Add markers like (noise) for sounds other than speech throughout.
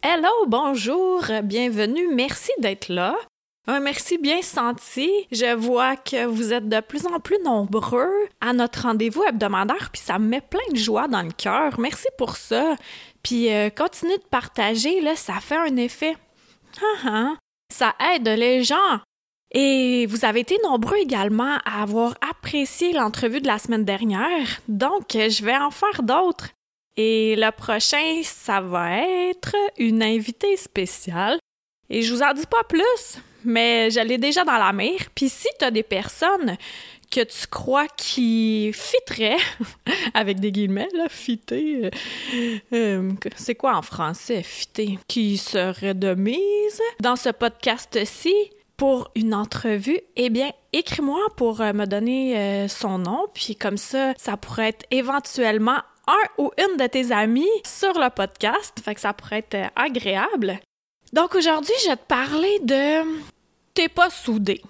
Hello, bonjour, bienvenue, merci d'être là. Un merci bien senti. Je vois que vous êtes de plus en plus nombreux à notre rendez-vous hebdomadaire, puis ça me met plein de joie dans le cœur. Merci pour ça. Puis euh, continuez de partager, là, ça fait un effet. Ah, ah. Ça aide les gens. Et vous avez été nombreux également à avoir apprécié l'entrevue de la semaine dernière, donc je vais en faire d'autres. Et le prochain, ça va être une invitée spéciale. Et je vous en dis pas plus, mais je l'ai déjà dans la mer. Puis si tu as des personnes que tu crois qui fitteraient, (laughs) avec des guillemets, là, fitter, euh, euh, c'est quoi en français, fitter, qui serait de mise dans ce podcast-ci pour une entrevue, eh bien, écris-moi pour euh, me donner son nom, puis comme ça, ça pourrait être éventuellement un ou une de tes amis sur le podcast, fait que ça pourrait être euh, agréable. Donc aujourd'hui, je vais te parler de t'es pas soudé.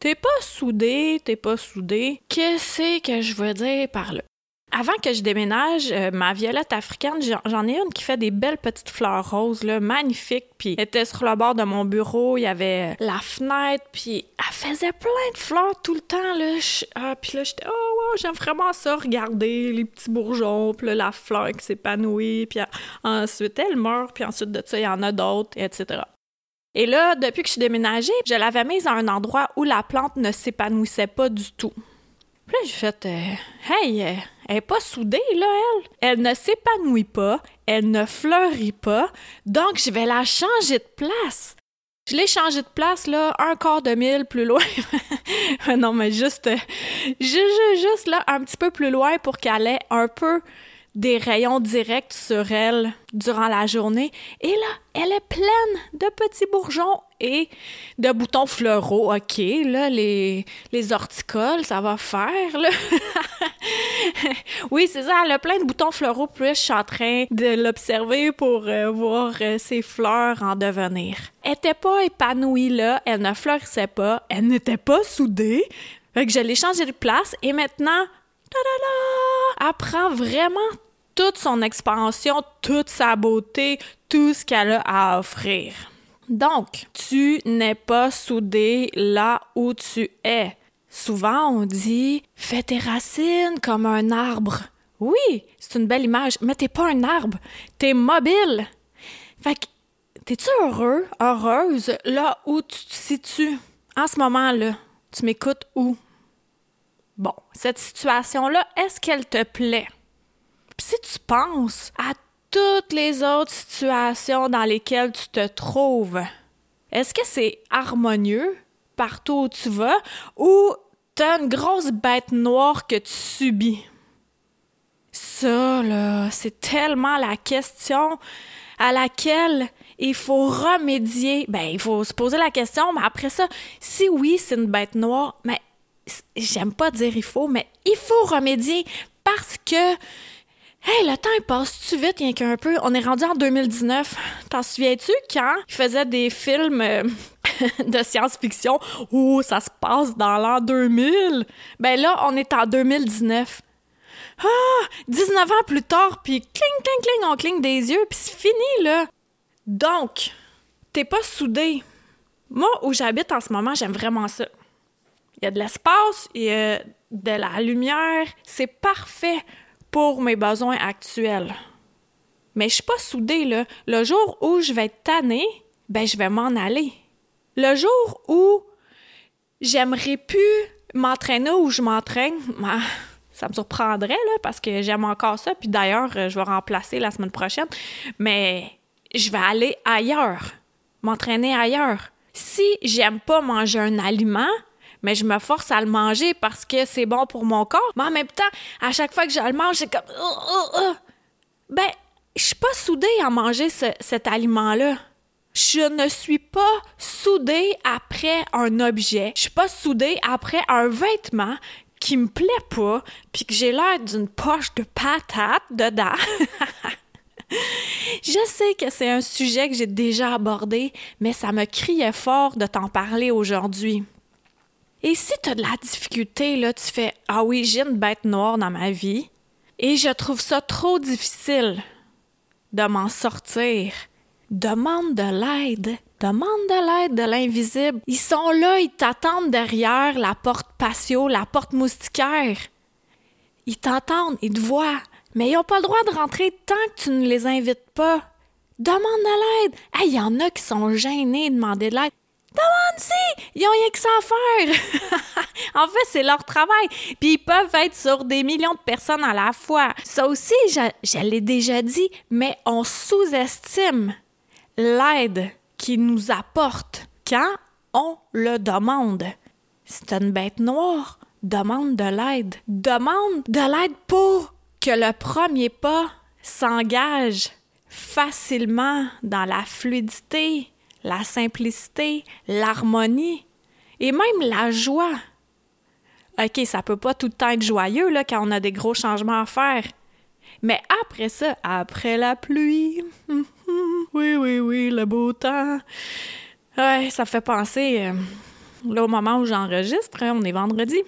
T'es pas soudé, t'es pas soudé. Qu'est-ce que je veux dire par là? Avant que je déménage, euh, ma violette africaine, j'en ai une qui fait des belles petites fleurs roses, là, magnifiques. Puis elle était sur le bord de mon bureau, il y avait euh, la fenêtre, puis elle faisait plein de fleurs tout le temps. Là. ah, puis là, j'étais, oh, wow, j'aime vraiment ça, regarder les petits bourgeons, puis la fleur qui s'épanouit, puis ensuite elle meurt, puis ensuite de ça, il y en a d'autres, etc. Et là, depuis que je suis déménagée, je l'avais mise à un endroit où la plante ne s'épanouissait pas du tout. Puis là, j'ai fait euh, Hey, euh, elle est pas soudée, là, elle. Elle ne s'épanouit pas, elle ne fleurit pas, donc je vais la changer de place. Je l'ai changé de place, là, un quart de mille plus loin. (laughs) non, mais juste, euh, juste, juste, là, un petit peu plus loin pour qu'elle ait un peu des rayons directs sur elle durant la journée. Et là, elle est pleine de petits bourgeons et de boutons fleuraux. OK, là, les, les horticoles, ça va faire, là. (laughs) oui, c'est ça, elle a plein de boutons fleuraux, puis je suis en train de l'observer pour euh, voir euh, ses fleurs en devenir. Elle était pas épanouie, là, elle ne fleurissait pas, elle n'était pas soudée. Fait que je l'ai changé de place et maintenant, elle prend vraiment toute son expansion, toute sa beauté, tout ce qu'elle a à offrir. Donc, tu n'es pas soudé là où tu es. Souvent, on dit fais tes racines comme un arbre. Oui, c'est une belle image, mais t'es pas un arbre, t'es mobile. Fait que, t'es-tu heureux, heureuse là où tu te situes? En ce moment-là, tu m'écoutes où? Bon, cette situation-là, est-ce qu'elle te plaît? Si tu penses à toutes les autres situations dans lesquelles tu te trouves, est-ce que c'est harmonieux partout où tu vas ou t'as une grosse bête noire que tu subis? Ça, là, c'est tellement la question à laquelle il faut remédier. Ben, il faut se poser la question, mais après ça, si oui, c'est une bête noire, mais j'aime pas dire il faut, mais il faut remédier parce que Hey, le temps passe-tu vite, rien qu'un peu? On est rendu en 2019. T'en souviens-tu quand ils faisaient des films euh, (laughs) de science-fiction où ça se passe dans l'an 2000? Ben là, on est en 2019. Ah! 19 ans plus tard, puis cling, cling, cling, on cligne des yeux, puis c'est fini, là. Donc, t'es pas soudé. Moi, où j'habite en ce moment, j'aime vraiment ça. Il y a de l'espace, il y a de la lumière, c'est parfait pour mes besoins actuels. Mais je suis pas soudée. Le jour où je vais être tannée, ben je vais m'en aller. Le jour où j'aimerais plus m'entraîner où je m'entraîne, ben, (laughs) ça me surprendrait, là, parce que j'aime encore ça. Puis d'ailleurs, je vais remplacer la semaine prochaine. Mais je vais aller ailleurs, m'entraîner ailleurs. Si j'aime pas manger un aliment, mais je me force à le manger parce que c'est bon pour mon corps. Mais en même temps, à chaque fois que je le mange, c'est comme... Ben, je suis pas soudée à manger cet aliment-là. Je ne suis pas soudée après un objet. Je suis pas soudée après un vêtement qui me plaît pas, puis que j'ai l'air d'une poche de patate dedans. (laughs) Je sais que c'est un sujet que j'ai déjà abordé, mais ça me criait fort de t'en parler aujourd'hui. Et si tu as de la difficulté, là, tu fais Ah oui, j'ai une bête noire dans ma vie, et je trouve ça trop difficile de m'en sortir. Demande de l'aide. Demande de l'aide de l'invisible. Ils sont là, ils t'attendent derrière la porte patio, la porte moustiquaire. Ils t'entendent, ils te voient, mais ils n'ont pas le droit de rentrer tant que tu ne les invites pas. Demande de l'aide. Il y en a qui sont gênés de demander de l'aide. Demande-y! Ils ont rien que ça à faire! (laughs) en fait, c'est leur travail. Puis ils peuvent être sur des millions de personnes à la fois. Ça aussi, je, je l'ai déjà dit, mais on sous-estime l'aide qui nous apporte quand on le demande. C'est une bête noire, demande de l'aide. Demande de l'aide pour que le premier pas s'engage facilement dans la fluidité, la simplicité, l'harmonie et même la joie. OK, ça peut pas tout le temps être joyeux là, quand on a des gros changements à faire. Mais après ça, après la pluie, (laughs) oui, oui, oui, le beau temps. Ouais, ça fait penser, euh, là, au moment où j'enregistre, hein, on est vendredi.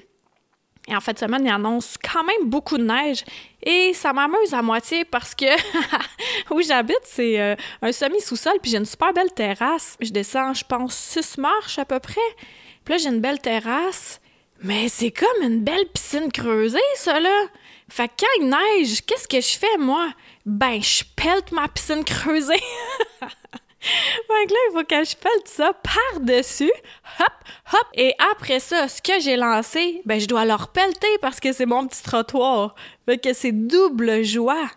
Et en fin de semaine, il annonce quand même beaucoup de neige. Et ça m'amuse à moitié parce que (laughs) où j'habite, c'est euh, un semi-sous-sol, puis j'ai une super belle terrasse. Je descends, je pense, six marches à peu près. Puis là, j'ai une belle terrasse. Mais c'est comme une belle piscine creusée, ça, là. Fait que quand il neige, qu'est-ce que je fais, moi? Ben, je pelte ma piscine creusée. (laughs) Donc là, il faut que je pelte ça par-dessus, hop, hop, et après ça, ce que j'ai lancé, ben je dois le repelter parce que c'est mon petit trottoir. Fait que c'est double joie.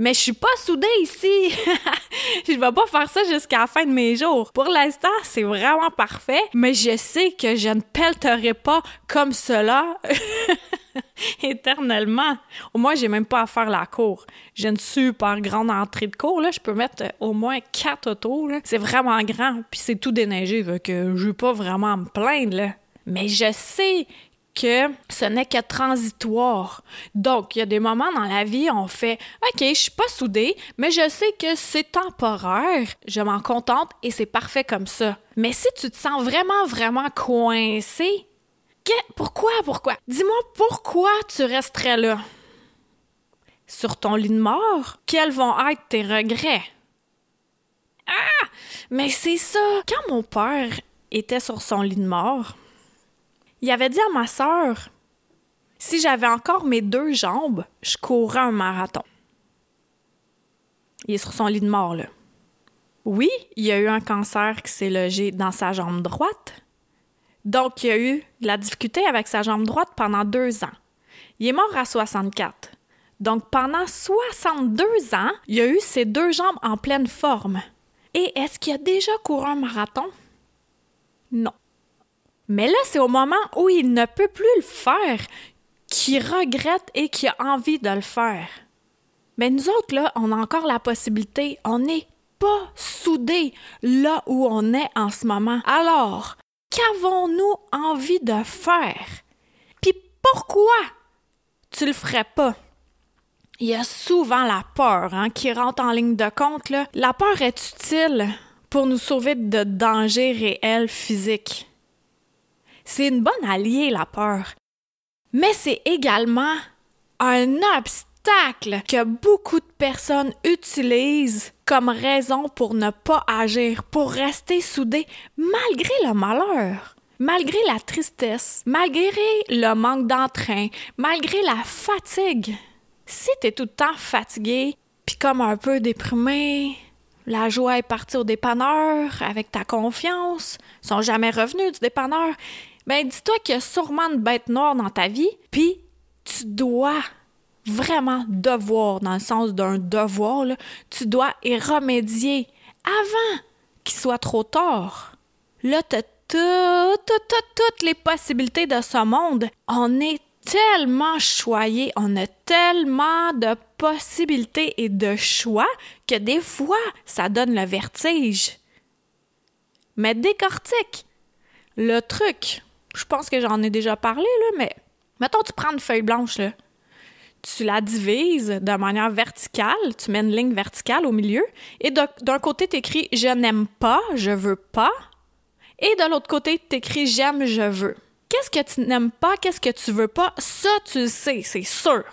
Mais je suis pas soudée ici. (laughs) je vais pas faire ça jusqu'à la fin de mes jours. Pour l'instant, c'est vraiment parfait, mais je sais que je ne pelterai pas comme cela (laughs) (laughs) éternellement. Au moins, j'ai même pas à faire la cour. J'ai une super grande entrée de cour. Je peux mettre euh, au moins quatre autos, C'est vraiment grand, puis c'est tout déneigé, fait que je veux pas vraiment me plaindre. Mais je sais que ce n'est que transitoire. Donc, il y a des moments dans la vie où on fait OK, je suis pas soudée, mais je sais que c'est temporaire, je m'en contente et c'est parfait comme ça. Mais si tu te sens vraiment, vraiment coincé, pourquoi, pourquoi? Dis-moi pourquoi tu resterais là? Sur ton lit de mort? Quels vont être tes regrets? Ah! Mais c'est ça! Quand mon père était sur son lit de mort, il avait dit à ma sœur si j'avais encore mes deux jambes, je courrais un marathon. Il est sur son lit de mort, là. Oui, il y a eu un cancer qui s'est logé dans sa jambe droite, donc, il a eu la difficulté avec sa jambe droite pendant deux ans. Il est mort à 64. Donc, pendant 62 ans, il a eu ses deux jambes en pleine forme. Et est-ce qu'il a déjà couru un marathon? Non. Mais là, c'est au moment où il ne peut plus le faire qu'il regrette et qu'il a envie de le faire. Mais nous autres, là, on a encore la possibilité. On n'est pas soudés là où on est en ce moment. Alors, qu'avons-nous envie de faire? Puis pourquoi tu le ferais pas? Il y a souvent la peur hein, qui rentre en ligne de compte. La peur est utile pour nous sauver de dangers réels physiques. C'est une bonne alliée, la peur. Mais c'est également un obstacle que beaucoup de personnes utilisent comme raison pour ne pas agir, pour rester soudés malgré le malheur, malgré la tristesse, malgré le manque d'entrain, malgré la fatigue. Si tu es tout le temps fatigué, puis comme un peu déprimé, la joie est partie au dépanneur avec ta confiance, sont jamais revenus du dépanneur, ben dis-toi qu'il y a sûrement une bête noire dans ta vie, puis tu dois vraiment devoir, dans le sens d'un devoir, tu dois y remédier avant qu'il soit trop tard. Là, tu as toutes, les possibilités de ce monde. On est tellement choyé, on a tellement de possibilités et de choix que des fois, ça donne le vertige. Mais décortique. Le truc, je pense que j'en ai déjà parlé, là, mais mettons, tu prends une feuille blanche, là. Tu la divises de manière verticale, tu mets une ligne verticale au milieu, et d'un côté, tu écris Je n'aime pas, je veux pas, et de l'autre côté, tu écris J'aime, je veux. Qu'est-ce que tu n'aimes pas, qu'est-ce que tu veux pas, ça, tu le sais, c'est sûr.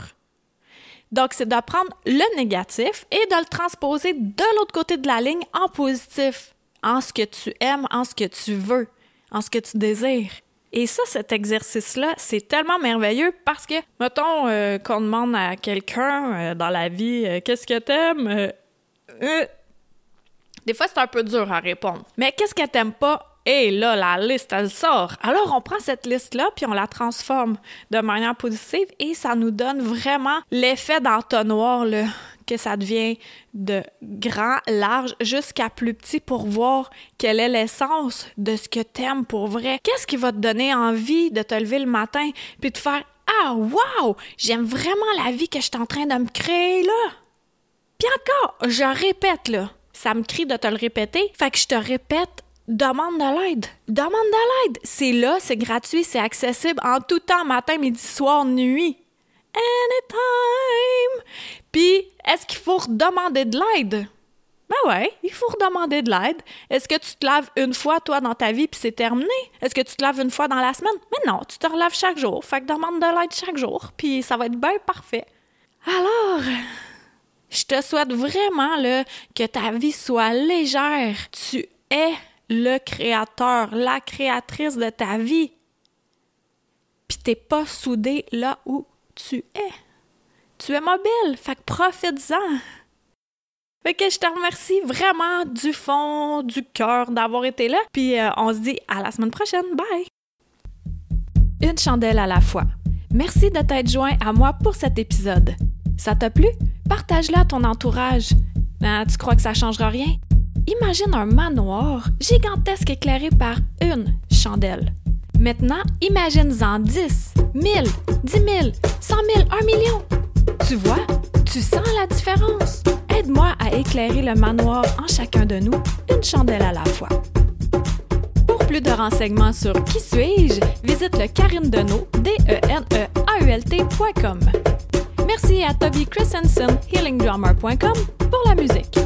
Donc, c'est d'apprendre le négatif et de le transposer de l'autre côté de la ligne en positif, en ce que tu aimes, en ce que tu veux, en ce que tu désires. Et ça, cet exercice-là, c'est tellement merveilleux parce que, mettons euh, qu'on demande à quelqu'un euh, dans la vie euh, qu'est-ce que t'aimes, des fois c'est un peu dur à répondre. Mais qu'est-ce que t'aimes pas? Et là, la liste, elle sort. Alors, on prend cette liste-là, puis on la transforme de manière positive et ça nous donne vraiment l'effet d'entonnoir, là, que ça devient de grand, large, jusqu'à plus petit pour voir quelle est l'essence de ce que t'aimes pour vrai. Qu'est-ce qui va te donner envie de te lever le matin puis de faire Ah, wow! J'aime vraiment la vie que je suis en train de me créer, là! Puis encore, je répète, là. Ça me crie de te le répéter, fait que je te répète demande de l'aide. Demande de l'aide. C'est là, c'est gratuit, c'est accessible en tout temps, matin, midi, soir, nuit. Anytime. Puis, est-ce qu'il faut demander de l'aide? Ben ouais, il faut redemander de l'aide. Est-ce que tu te laves une fois, toi, dans ta vie, puis c'est terminé? Est-ce que tu te laves une fois dans la semaine? Mais non, tu te relaves chaque jour. Fait que demande de l'aide chaque jour, puis ça va être bien parfait. Alors, je te souhaite vraiment là, que ta vie soit légère. Tu es le créateur, la créatrice de ta vie. Puis t'es pas soudé là où tu es. Tu es mobile, fait que profite-en. Fait que je te remercie vraiment du fond du cœur d'avoir été là. Puis euh, on se dit à la semaine prochaine. Bye! Une chandelle à la fois. Merci de t'être joint à moi pour cet épisode. Ça t'a plu? Partage-la à ton entourage. Ah, tu crois que ça changera rien? Imagine un manoir gigantesque éclairé par une chandelle. Maintenant, imagine-en 10, 1000, 10 000, 100 000, 1 million. Tu vois, tu sens la différence. Aide-moi à éclairer le manoir en chacun de nous, une chandelle à la fois. Pour plus de renseignements sur Qui suis-je, visite le Karine Deneau, d e n e a u l Merci à Toby Christensen, healingdrummer.com, pour la musique.